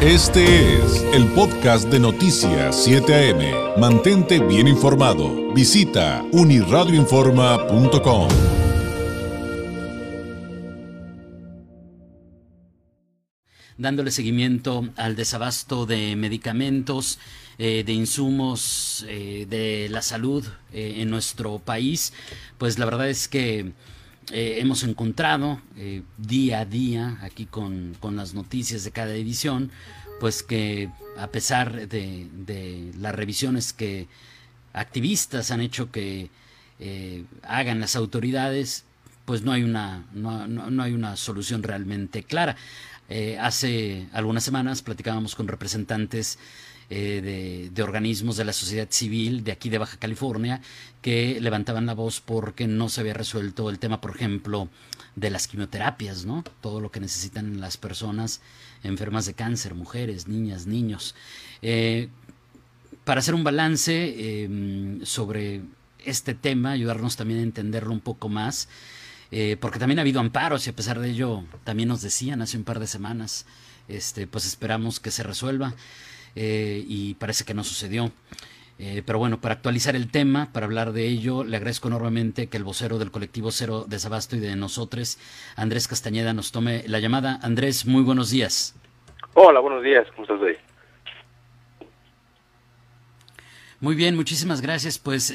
Este es el podcast de Noticias 7 AM. Mantente bien informado. Visita uniradioinforma.com. dándole seguimiento al desabasto de medicamentos, eh, de insumos eh, de la salud eh, en nuestro país, pues la verdad es que hemos encontrado día a día aquí con, las noticias de cada edición, pues que a pesar de, las revisiones que activistas han hecho que hagan las autoridades, pues no hay una, no, no hay una solución realmente clara. Eh, hace algunas semanas platicábamos con representantes eh, de, organismos de la sociedad civil de aquí de Baja California que levantaban la voz porque no se había resuelto el tema, por ejemplo, de las quimioterapias, ¿no? Todo lo que necesitan las personas enfermas de cáncer, mujeres, niñas, niños. Eh, para hacer un balance em, sobre este tema, ayudarnos también a entenderlo un poco más, eh, porque también ha habido amparos y a pesar de ello también nos decían hace un par de semanas, este, pues esperamos que se resuelva eh, y parece que no sucedió. Eh, pero bueno, para actualizar el tema, para hablar de ello, le agradezco enormemente que el vocero del colectivo Cero Desabasto y de nosotros, Andrés Castañeda, nos tome la llamada. Andrés, muy buenos días. Hola, buenos días, ¿cómo estás hoy? Muy bien, muchísimas gracias. Pues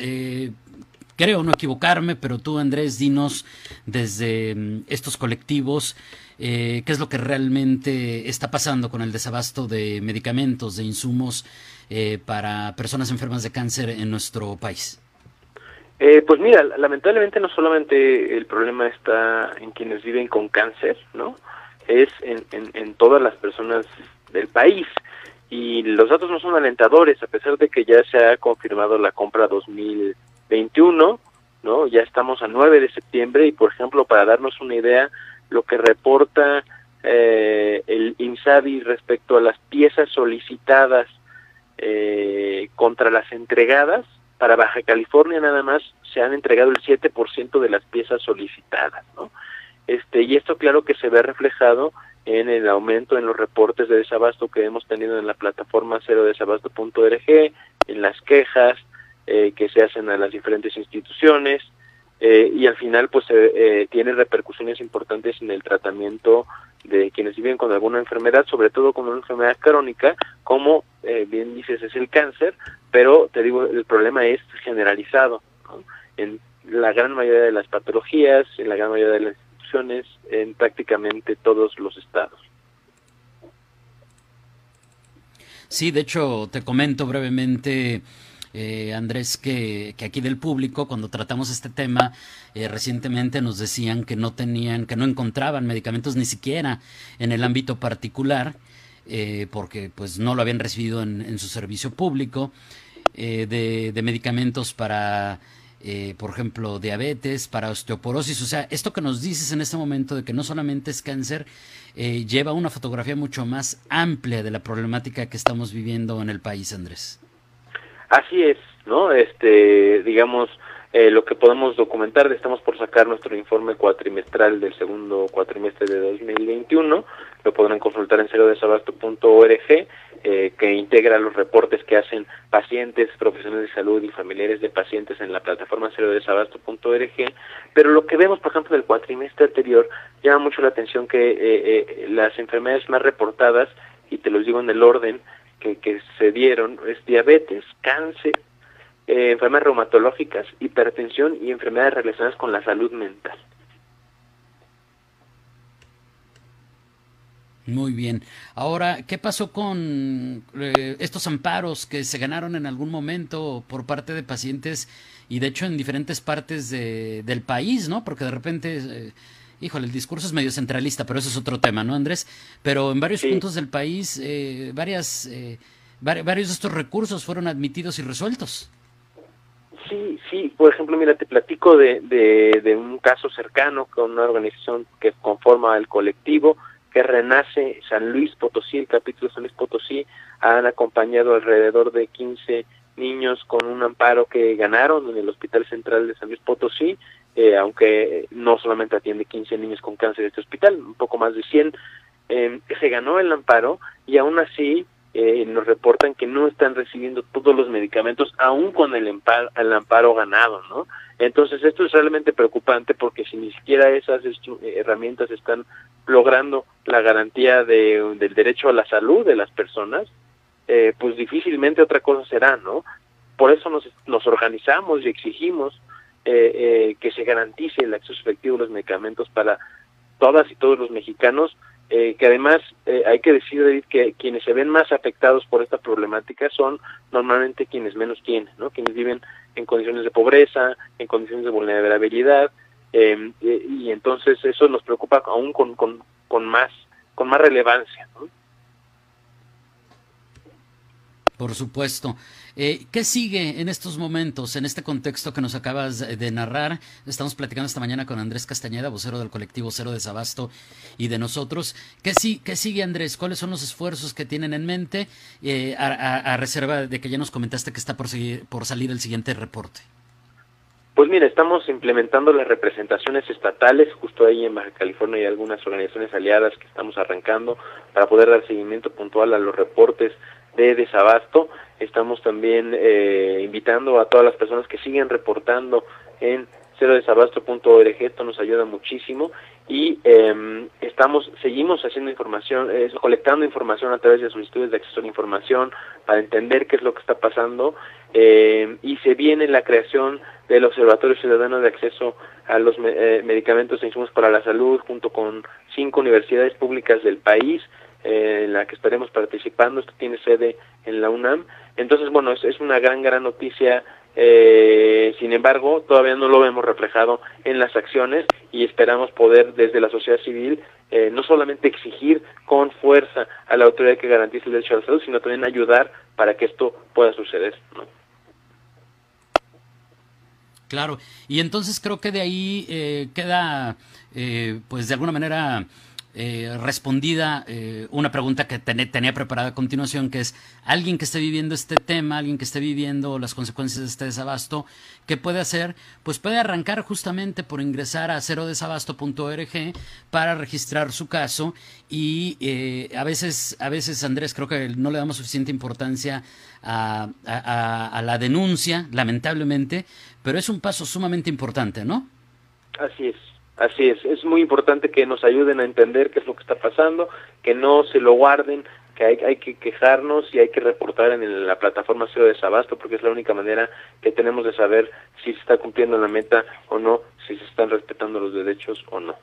creo no equivocarme, pero tú, Andrés, dinos desde mm, estos colectivos eh, qué es lo que realmente está pasando con el desabasto de medicamentos, de insumos eh, para personas enfermas de cáncer en nuestro país. Eh, pues mira, lamentablemente no solamente el problema está en quienes viven con cáncer, ¿no? Es en, en todas las personas del país y los datos no son alentadores, a pesar de que ya se ha confirmado la compra 2000 21, ¿no? Ya estamos a 9 de septiembre y, por ejemplo, para darnos una idea, lo que reporta eh, el INSABI respecto a las piezas solicitadas eh, contra las entregadas, para Baja California nada más se han entregado el 7% de las piezas solicitadas, ¿no? Este, y esto claro que se ve reflejado en el aumento en los reportes de desabasto que hemos tenido en la plataforma cero desabasto.org, en las quejas, eh, que se hacen a las diferentes instituciones eh, y al final pues eh, tiene repercusiones importantes en el tratamiento de quienes viven con alguna enfermedad, sobre todo con una enfermedad crónica, como bien dices es el cáncer, pero te digo, el problema es generalizado en la gran mayoría de las patologías, en la gran mayoría de las instituciones, en prácticamente todos los estados. Sí, de hecho, te comento brevemente eh, Andrés, que, aquí del público, cuando tratamos este tema, eh, recientemente nos decían que no tenían, que no encontraban medicamentos ni siquiera en el ámbito particular, eh, porque pues no lo habían recibido en, su servicio público, de, de, medicamentos para, por ejemplo, diabetes, para osteoporosis. O sea, esto que nos dices en este momento de que no solamente es cáncer, lleva una fotografía mucho más amplia de la problemática que estamos viviendo en el país, Andrés. Así es, ¿no? Este, digamos, eh, lo que podemos documentar, estamos por sacar nuestro informe cuatrimestral del segundo cuatrimestre de 2021, lo podrán consultar en cerodesabasto.org, eh, que integra los reportes que hacen pacientes, profesionales de salud y familiares de pacientes en la plataforma cerodesabasto.org, pero lo que vemos, por ejemplo, del cuatrimestre anterior, llama mucho la atención que eh, eh, las enfermedades más reportadas, y te los digo en el orden, que, se dieron es diabetes, cáncer, eh, enfermedades reumatológicas, hipertensión y enfermedades relacionadas con la salud mental. Muy bien. Ahora, ¿qué pasó con eh, estos amparos que se ganaron en algún momento por parte de pacientes y de hecho en diferentes partes de, del país, ¿no? Porque de repente eh, híjole, el discurso es medio centralista, pero eso es otro tema, ¿no, Andrés? Pero en varios puntos del país, eh, varias, eh, varios de estos recursos fueron admitidos y resueltos. Sí, sí, por ejemplo, mira, te platico de, de, un caso cercano con una organización que conforma el colectivo, que renace San Luis Potosí, el capítulo San Luis Potosí, han acompañado alrededor de 15 niños con un amparo que ganaron en el Hospital Central de San Luis Potosí, eh, aunque no solamente atiende 15 niños con cáncer este hospital, un poco más de 100, eh, se ganó el amparo y aún así eh, nos reportan que no están recibiendo todos los medicamentos, aún con el el amparo ganado, ¿no? Entonces esto es realmente preocupante porque si ni siquiera esas herramientas están logrando la garantía de, del derecho a la salud de las personas, eh, pues difícilmente otra cosa será, ¿no? Por eso nos, nos organizamos y exigimos eh, eh, que se garantice el acceso efectivo a los medicamentos para todas y todos los mexicanos, eh, que además eh, hay que decir, David, que quienes se ven más afectados por esta problemática son normalmente quienes menos tienen, ¿no? Quienes viven en condiciones de pobreza, en condiciones de vulnerabilidad, eh, y entonces eso nos preocupa aún con, con, con más con más relevancia. Por supuesto. Eh, ¿Qué sigue en estos momentos, en este contexto que nos acabas de narrar? Estamos platicando esta mañana con Andrés Castañeda, vocero del colectivo Cero de Sabasto y de nosotros. ¿Qué, sí, qué sigue, Andrés? ¿Cuáles son los esfuerzos que tienen en mente eh, a, reserva de que ya nos comentaste que está por, seguir, por salir el siguiente reporte? Pues mira, estamos implementando las representaciones estatales, justo ahí en Baja California hay algunas organizaciones aliadas que estamos arrancando para poder dar seguimiento puntual a los reportes de desabasto. Estamos también eh, invitando a todas las personas que siguen reportando en cerodesabasto.org, esto nos ayuda muchísimo. Y eh, estamos seguimos haciendo información, eh, colectando información a través de solicitudes de acceso a la información para entender qué es lo que está pasando. Eh, y se viene la creación del Observatorio Ciudadano de Acceso a los eh, Medicamentos e Insumos para la Salud junto con cinco universidades públicas del país eh, en la que estaremos participando. Esto tiene sede en la UNAM. Entonces, bueno, es, es una gran, gran noticia. Eh, sin embargo, todavía no lo vemos reflejado en las acciones y esperamos poder desde la sociedad civil eh, no solamente exigir con fuerza a la autoridad que garantice el derecho a la salud, sino también ayudar para que esto pueda suceder. ¿no? Claro, y entonces creo que de ahí eh, queda, eh, pues de alguna manera, eh, respondida eh, una pregunta que ten, tenía preparada a continuación, que es alguien que esté viviendo este tema, alguien que esté viviendo las consecuencias de este desabasto, ¿qué puede hacer? Pues puede arrancar justamente por ingresar a cerodesabasto.org para registrar su caso y eh, a veces, a veces Andrés, creo que no le damos suficiente importancia a la denuncia, lamentablemente, pero es un paso sumamente importante, ¿no? Así es. Así es, es muy importante que nos ayuden a entender qué es lo que está pasando, que no se lo guarden, que hay, hay que quejarnos y hay que reportar en la plataforma Cero de Sabasto porque es la única manera que tenemos de saber si se está cumpliendo la meta o no, si se están respetando los derechos o no.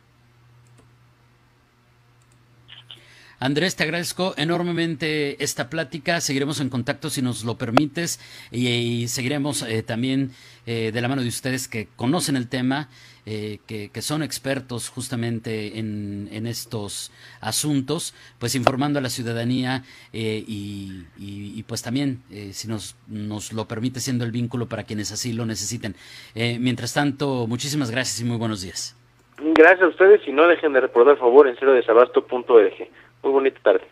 Andrés, te agradezco enormemente esta plática. Seguiremos en contacto si nos lo permites y, seguiremos eh, también eh, de la mano de ustedes que conocen el tema, eh, que, son expertos justamente en, estos asuntos, pues informando a la ciudadanía y, y, y, pues también, si nos, nos lo permite, siendo el vínculo para quienes así lo necesiten. mientras tanto, muchísimas gracias y muy buenos días. Gracias a ustedes y no dejen de recordar favor en cero desabasto.org. Muy bonita tarde.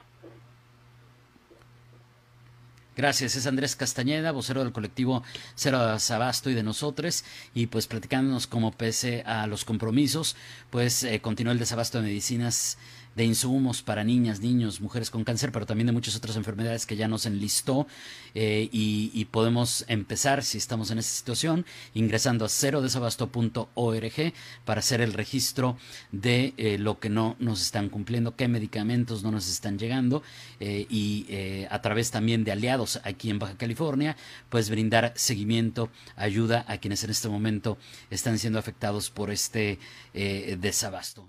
Gracias, es Andrés Castañeda, vocero del colectivo Cero Sabasto y de nosotros, y pues platicándonos como pese a los compromisos, pues eh, continúa el desabasto de medicinas de insumos para niñas, niños, mujeres con cáncer, pero también de muchas otras enfermedades que ya nos enlistó eh, y, podemos empezar, si estamos en esa situación, ingresando a cerodesabasto.org para hacer el registro de eh, lo que no nos están cumpliendo, qué medicamentos no nos están llegando eh, y a través también de aliados aquí en Baja California, pues brindar seguimiento, ayuda a quienes en este momento están siendo afectados por este desabasto.